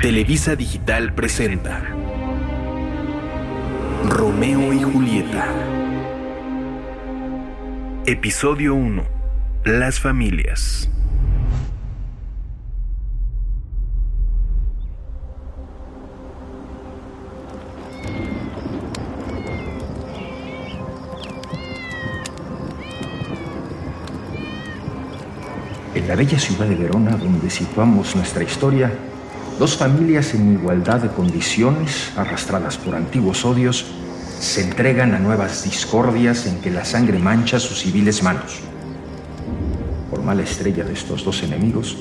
Televisa Digital presenta Romeo y Julieta. Episodio 1. Las familias. En la bella ciudad de Verona, donde situamos nuestra historia, dos familias en igualdad de condiciones, arrastradas por antiguos odios, se entregan a nuevas discordias en que la sangre mancha sus civiles manos. Por mala estrella de estos dos enemigos,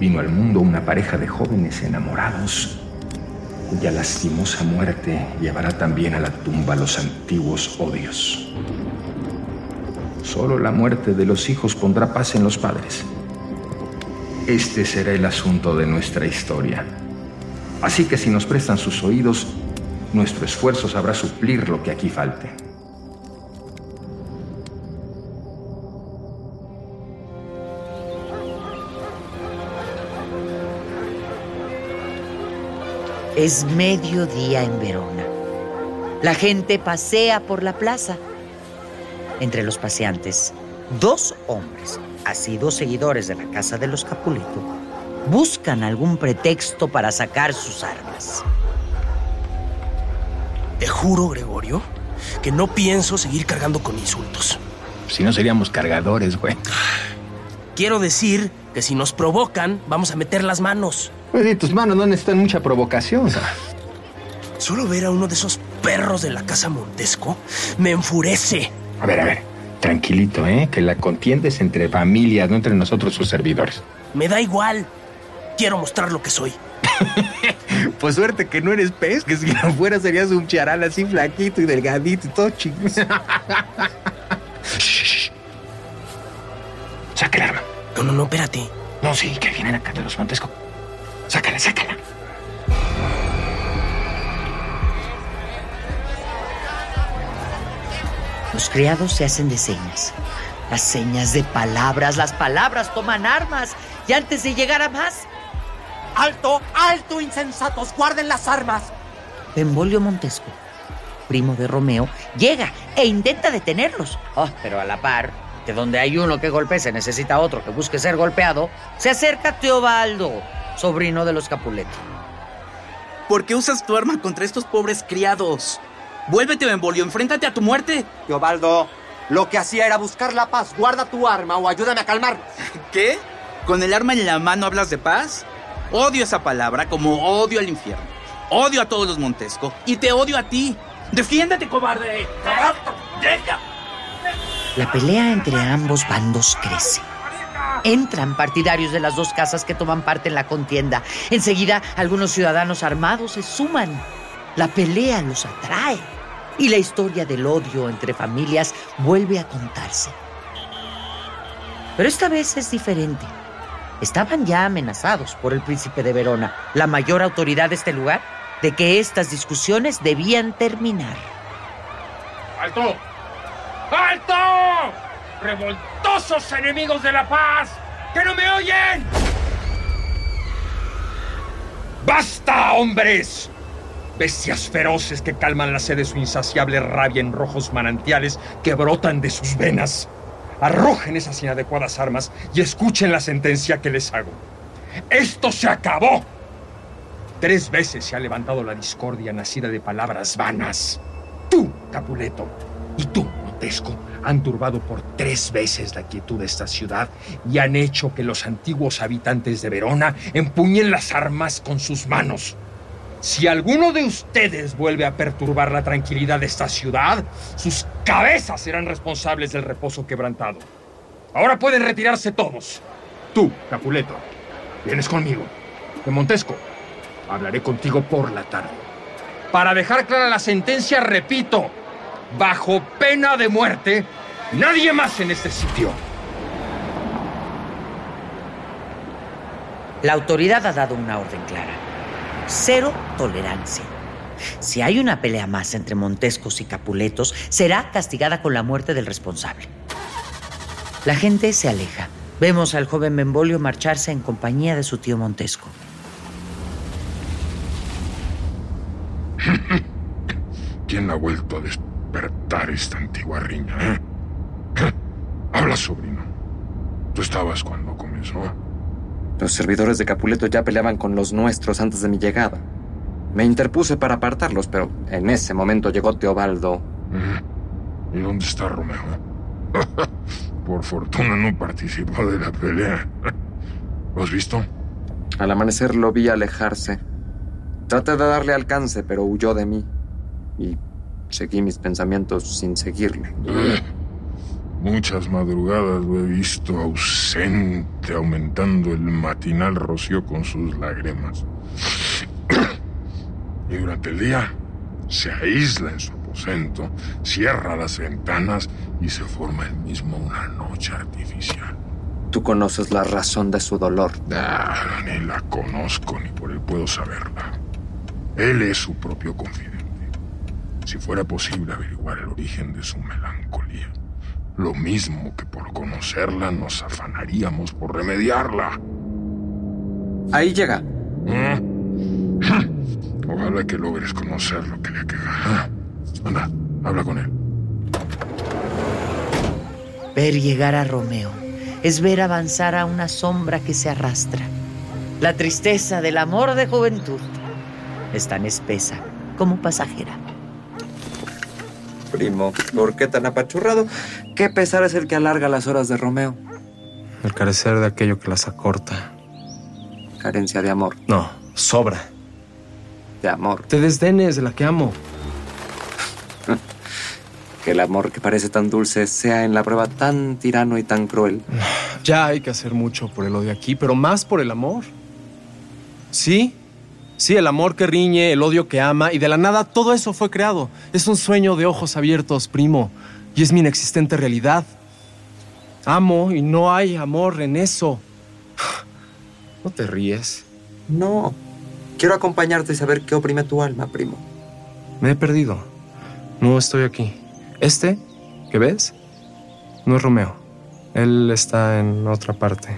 vino al mundo una pareja de jóvenes enamorados, cuya lastimosa muerte llevará también a la tumba los antiguos odios. Solo la muerte de los hijos pondrá paz en los padres. Este será el asunto de nuestra historia. Así que si nos prestan sus oídos, nuestro esfuerzo sabrá suplir lo que aquí falte. Es mediodía en Verona. La gente pasea por la plaza. Entre los paseantes, dos hombres, asidos seguidores de la casa de los Capuleto, buscan algún pretexto para sacar sus armas. Te juro, Gregorio, que no pienso seguir cargando con insultos. Si no seríamos cargadores, güey. Quiero decir que si nos provocan, vamos a meter las manos. Pues tus manos no necesitan mucha provocación. Solo ver a uno de esos perros de la casa Montesco me enfurece. A ver, a ver, tranquilito, ¿eh? Que la contienda es entre familias, no entre nosotros sus servidores. Me da igual. Quiero mostrar lo que soy. pues suerte que no eres pez, que si no fuera serías un charal así flaquito y delgadito y todo chico. Saca el arma. No, no, no, espérate. No, sí, que vienen acá de los Montesco. Sácala, sácala. Los criados se hacen de señas. Las señas de palabras, las palabras toman armas. Y antes de llegar a más, ¡Alto, alto, insensatos! ¡Guarden las armas! Bembolio Montesco, primo de Romeo, llega e intenta detenerlos. Oh, pero a la par, que donde hay uno que golpee se necesita otro que busque ser golpeado, se acerca Teobaldo, sobrino de los Capuleto. ¿Por qué usas tu arma contra estos pobres criados? Vuélvete, Bembolio, enfréntate a tu muerte. Teobaldo, lo que hacía era buscar la paz. Guarda tu arma o ayúdame a calmarlos. ¿Qué? ¿Con el arma en la mano hablas de paz? Odio esa palabra como odio al infierno. Odio a todos los Montesco y te odio a ti. ¡Defiéndete, cobarde! ¡Deja! La pelea entre ambos bandos crece. Entran partidarios de las dos casas que toman parte en la contienda. Enseguida, algunos ciudadanos armados se suman. La pelea los atrae y la historia del odio entre familias vuelve a contarse. Pero esta vez es diferente. Estaban ya amenazados por el príncipe de Verona, la mayor autoridad de este lugar, de que estas discusiones debían terminar. ¡Alto! ¡Alto! ¡Revoltosos enemigos de la paz! ¡Que no me oyen! ¡Basta, hombres! Bestias feroces que calman la sed de su insaciable rabia en rojos manantiales que brotan de sus venas. Arrojen esas inadecuadas armas y escuchen la sentencia que les hago. ¡Esto se acabó! Tres veces se ha levantado la discordia nacida de palabras vanas. Tú, Capuleto, y tú, Montesco, han turbado por tres veces la quietud de esta ciudad y han hecho que los antiguos habitantes de Verona empuñen las armas con sus manos. Si alguno de ustedes vuelve a perturbar la tranquilidad de esta ciudad, sus cabezas serán responsables del reposo quebrantado. Ahora pueden retirarse todos. Tú, Capuleto, vienes conmigo. De Montesco, hablaré contigo por la tarde. Para dejar clara la sentencia, repito, bajo pena de muerte, nadie más en este sitio. La autoridad ha dado una orden clara. Cero tolerancia. Si hay una pelea más entre Montescos y Capuletos, será castigada con la muerte del responsable. La gente se aleja. Vemos al joven Membolio marcharse en compañía de su tío Montesco. ¿Quién ha vuelto a despertar esta antigua riña? eh? Habla, sobrino. Tú estabas cuando comenzó. Los servidores de Capuleto ya peleaban con los nuestros antes de mi llegada. Me interpuse para apartarlos, pero en ese momento llegó Teobaldo. ¿Y dónde está Romeo? Por fortuna no participó de la pelea. ¿Lo has visto? Al amanecer lo vi alejarse. Traté de darle alcance, pero huyó de mí. Y seguí mis pensamientos sin seguirle. Muchas madrugadas lo he visto ausente, aumentando el matinal rocío con sus lágrimas. Y durante el día se aísla en su aposento, cierra las ventanas y se forma él mismo una noche artificial. Tú conoces la razón de su dolor. Ah, ni la conozco ni por él puedo saberla. Él es su propio confidente. Si fuera posible averiguar el origen de su melancolía, lo mismo que por conocerla nos afanaríamos por remediarla. Ahí llega. ¿Mm? Ojalá que logres conocer lo que le aqueja. Anda, habla con él. Ver llegar a Romeo es ver avanzar a una sombra que se arrastra. La tristeza del amor de juventud es tan espesa como pasajera. Primo, ¿por qué tan apachurrado? ¿Qué pesar es el que alarga las horas de Romeo? El carecer de aquello que las acorta. Carencia de amor. No, sobra. De amor. Te desdenes de la que amo. Que el amor que parece tan dulce sea en la prueba tan tirano y tan cruel. Ya hay que hacer mucho por el odio aquí, pero más por el amor. Sí, sí, el amor que riñe, el odio que ama, y de la nada todo eso fue creado. Es un sueño de ojos abiertos, primo, y es mi inexistente realidad. Amo y no hay amor en eso. No te ríes. No. Quiero acompañarte y saber qué oprime tu alma, primo. Me he perdido. No estoy aquí. Este, que ves, no es Romeo. Él está en otra parte.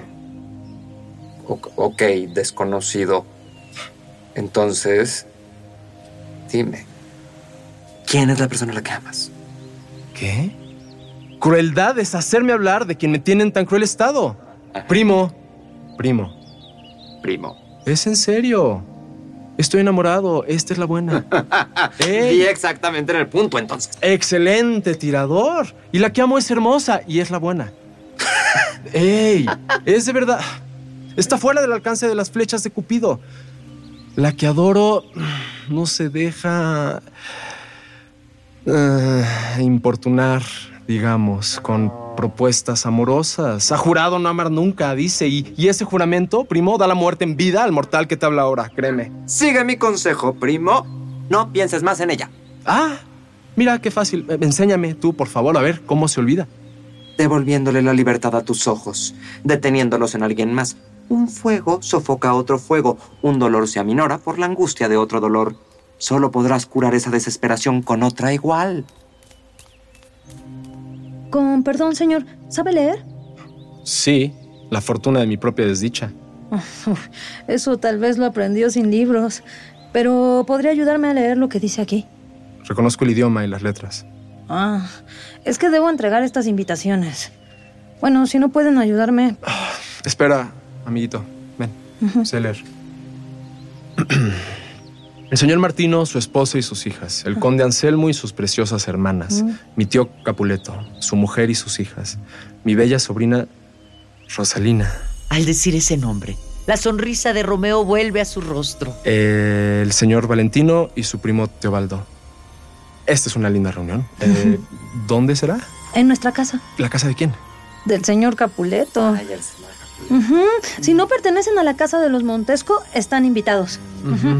O- ok, desconocido. Entonces, dime, ¿quién es la persona a la que amas? ¿Qué? Crueldad es hacerme hablar de quien me tiene en tan cruel estado. Primo, primo, Primo. es en serio. Estoy enamorado. Esta es la buena. Di exactamente en el punto, entonces. Excelente tirador. Y la que amo es hermosa y es la buena. ¡Ey! Es de verdad. Está fuera del alcance de las flechas de Cupido. La que adoro no se deja eh, importunar, digamos, con propuestas amorosas. Ha jurado no amar nunca, dice. Y, y ese juramento, primo, da la muerte en vida al mortal que te habla ahora, créeme. Sigue mi consejo, primo. No pienses más en ella. Ah, mira qué fácil. Eh, Enséñame tú, por favor, a ver cómo se olvida. Devolviéndole la libertad a tus ojos, deteniéndolos en alguien más. Un fuego sofoca otro fuego, un dolor se aminora por la angustia de otro dolor. Solo podrás curar esa desesperación con otra igual. Con perdón, señor, ¿sabe leer? Sí, la fortuna de mi propia desdicha. Eso tal vez lo aprendió sin libros, pero podría ayudarme a leer lo que dice aquí. Reconozco el idioma y las letras. Ah, es que debo entregar estas invitaciones. Bueno, si no pueden ayudarme, Espera, amiguito. Ven, Ujú. sé leer. El señor Martino, su esposa y sus hijas. El conde Anselmo y sus preciosas hermanas. Mi tío Capuleto, su mujer y sus hijas. Mi bella sobrina Rosalina. Al decir ese nombre, la sonrisa de Romeo vuelve a su rostro. Eh, el señor Valentino y su primo Teobaldo. Esta es una linda reunión. Eh, ¿Dónde será? en nuestra casa, ¿La casa de quién? del señor Capuleto. Si no pertenecen a la casa de los Montesco, están invitados.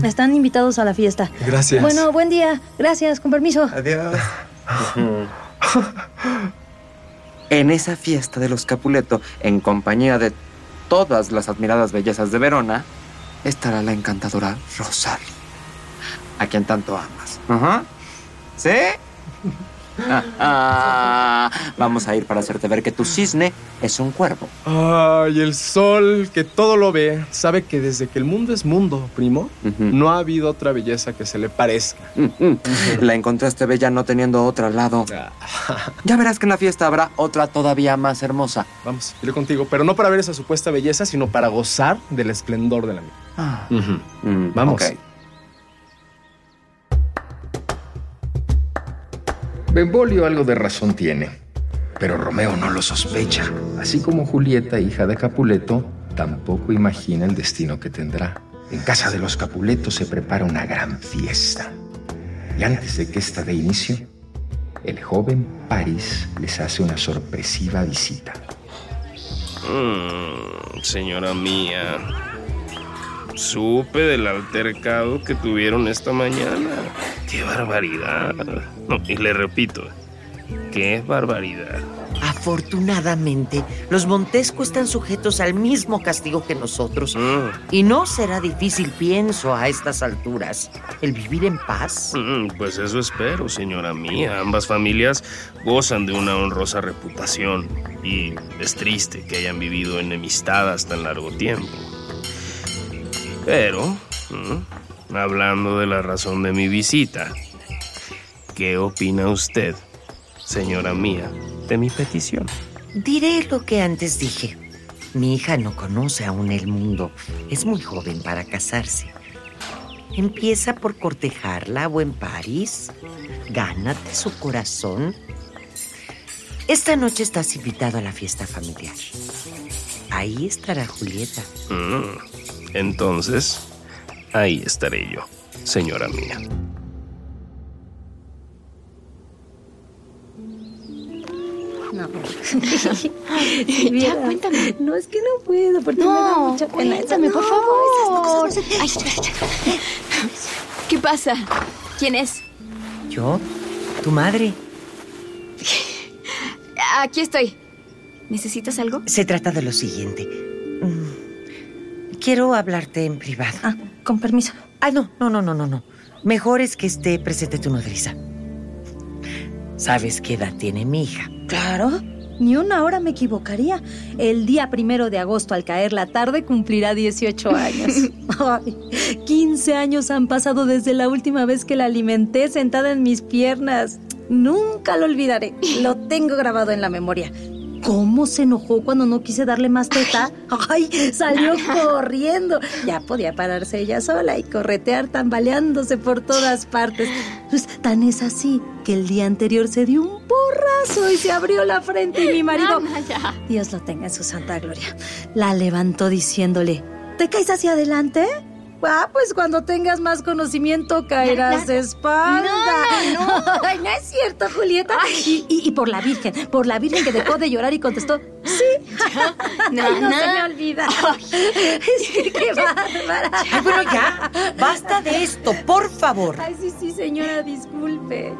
Están invitados a la fiesta. Gracias. Bueno, buen día. Gracias, con permiso. Adiós. en esa fiesta de los Capuleto, en compañía de todas las admiradas bellezas de Verona, estará la encantadora Rosalie, a quien tanto amas. Ajá. ¿Sí? Vamos a ir para hacerte ver que tu cisne es un cuervo. Ay, el sol, que todo lo ve, sabe que desde que el mundo es mundo, primo, no ha habido otra belleza que se le parezca. La encontraste bella no teniendo otra al lado. Ya verás que en la fiesta habrá otra todavía más hermosa. Vamos, iré contigo, pero no para ver esa supuesta belleza, sino para gozar del esplendor de la mía. Ah. Ujú. Vamos. ok. Benvolio algo de razón tiene, pero Romeo no lo sospecha. Así como Julieta, hija de Capuleto, tampoco imagina el destino que tendrá. En casa de los Capuletos se prepara una gran fiesta. Y antes de que esta dé inicio, el joven París les hace una sorpresiva visita. Mm, señora mía, supe del altercado que tuvieron esta mañana. ¡Qué barbaridad! No, y le repito, ¡qué barbaridad! Afortunadamente, los Montesco están sujetos al mismo castigo que nosotros. Y no será difícil, pienso, a estas alturas, el vivir en paz. Mm, Pues eso espero, señora mía. Ambas familias gozan de una honrosa reputación y es triste que hayan vivido enemistadas tan largo tiempo. Pero, mm, hablando de la razón de mi visita, ¿qué opina usted, señora mía, de mi petición? Diré lo que antes dije. Mi hija no conoce aún el mundo. Es muy joven para casarse. Empieza por cortejarla, buen París. Gánate su corazón. Esta noche estás invitado a la fiesta familiar. Ahí estará Julieta. Mm, Entonces, ahí estaré yo, señora mía. No. Ya, cuéntame. No, es que no puedo, porque No, me da mucha pena. cuéntame, por No, favor. esas cosas no se- Ay. ¿Qué pasa? ¿Quién es? ¿Yo? ¿Tu madre? Aquí estoy. ¿Necesitas algo? Se trata de lo siguiente. Mm, Quiero hablarte en privado. Ah, con permiso. Ah, no, no, no, no, no, no. Mejor es que esté presente tu nodriza. ¿Sabes qué edad tiene mi hija? Claro, ni una hora me equivocaría. El día primero de agosto, al caer la tarde, cumplirá 18 años. Ay, 15 años han pasado desde la última vez que la alimenté sentada en mis piernas. Nunca lo olvidaré. Lo tengo grabado en la memoria. ¿Cómo se enojó cuando no quise darle más teta? ¡Ay! Salió corriendo. Ya podía pararse ella sola y corretear tambaleándose por todas partes. Pues, tan es así que el día anterior se dio un porrazo y se abrió la frente y mi marido, Dios lo tenga en su santa gloria, la levantó diciéndole, ¿te caes hacia adelante? Ah, pues cuando tengas más conocimiento caerás de espalda. No, no, no. Ay, no es cierto, Julieta. Y, y- y por la Virgen, por la Virgen que dejó de llorar y contestó, sí. No, Ay, no no. se me olvida. Es que qué bárbara. Ay, bueno, ya. Basta de esto, por favor. Ay, sí, sí, señora, disculpe.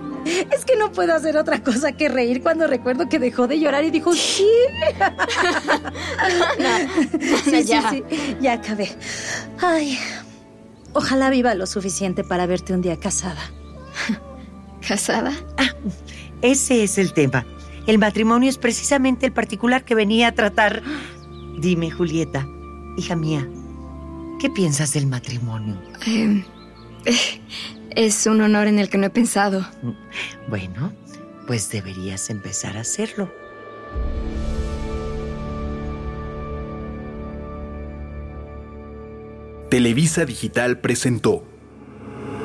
Es que no puedo hacer otra cosa que reír cuando recuerdo que dejó de llorar y dijo sí. Sí, sí, Ya. sí, ya acabé. Ay, ojalá viva lo suficiente para verte un día casada. ¿Casada? Ese es el tema. El matrimonio es precisamente el particular que venía a tratar. Dime, Julieta, hija mía, ¿qué piensas del matrimonio? Eh, eh, es un honor en el que no he pensado. Bueno, pues deberías empezar a hacerlo. Televisa Digital presentó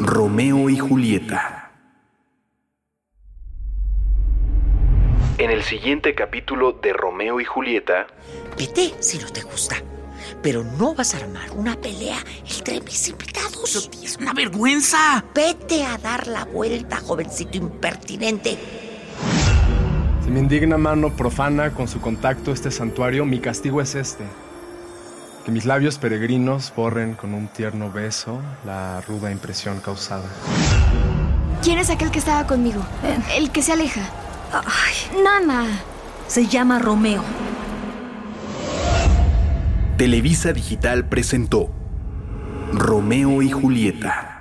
Romeo y Julieta. En el siguiente capítulo de Romeo y Julieta, Vete si no te gusta. Pero no vas a armar una pelea entre mis invitados. Es una vergüenza. Vete a dar la vuelta, jovencito impertinente. Si mi indigna mano profana con su contacto este santuario, mi castigo es este. Que mis labios peregrinos borren con un tierno beso la ruda impresión causada. ¿Quién es aquel que estaba conmigo? El que se aleja. Ay, Nana. se llama Romeo. Televisa Digital presentó Romeo y Julieta.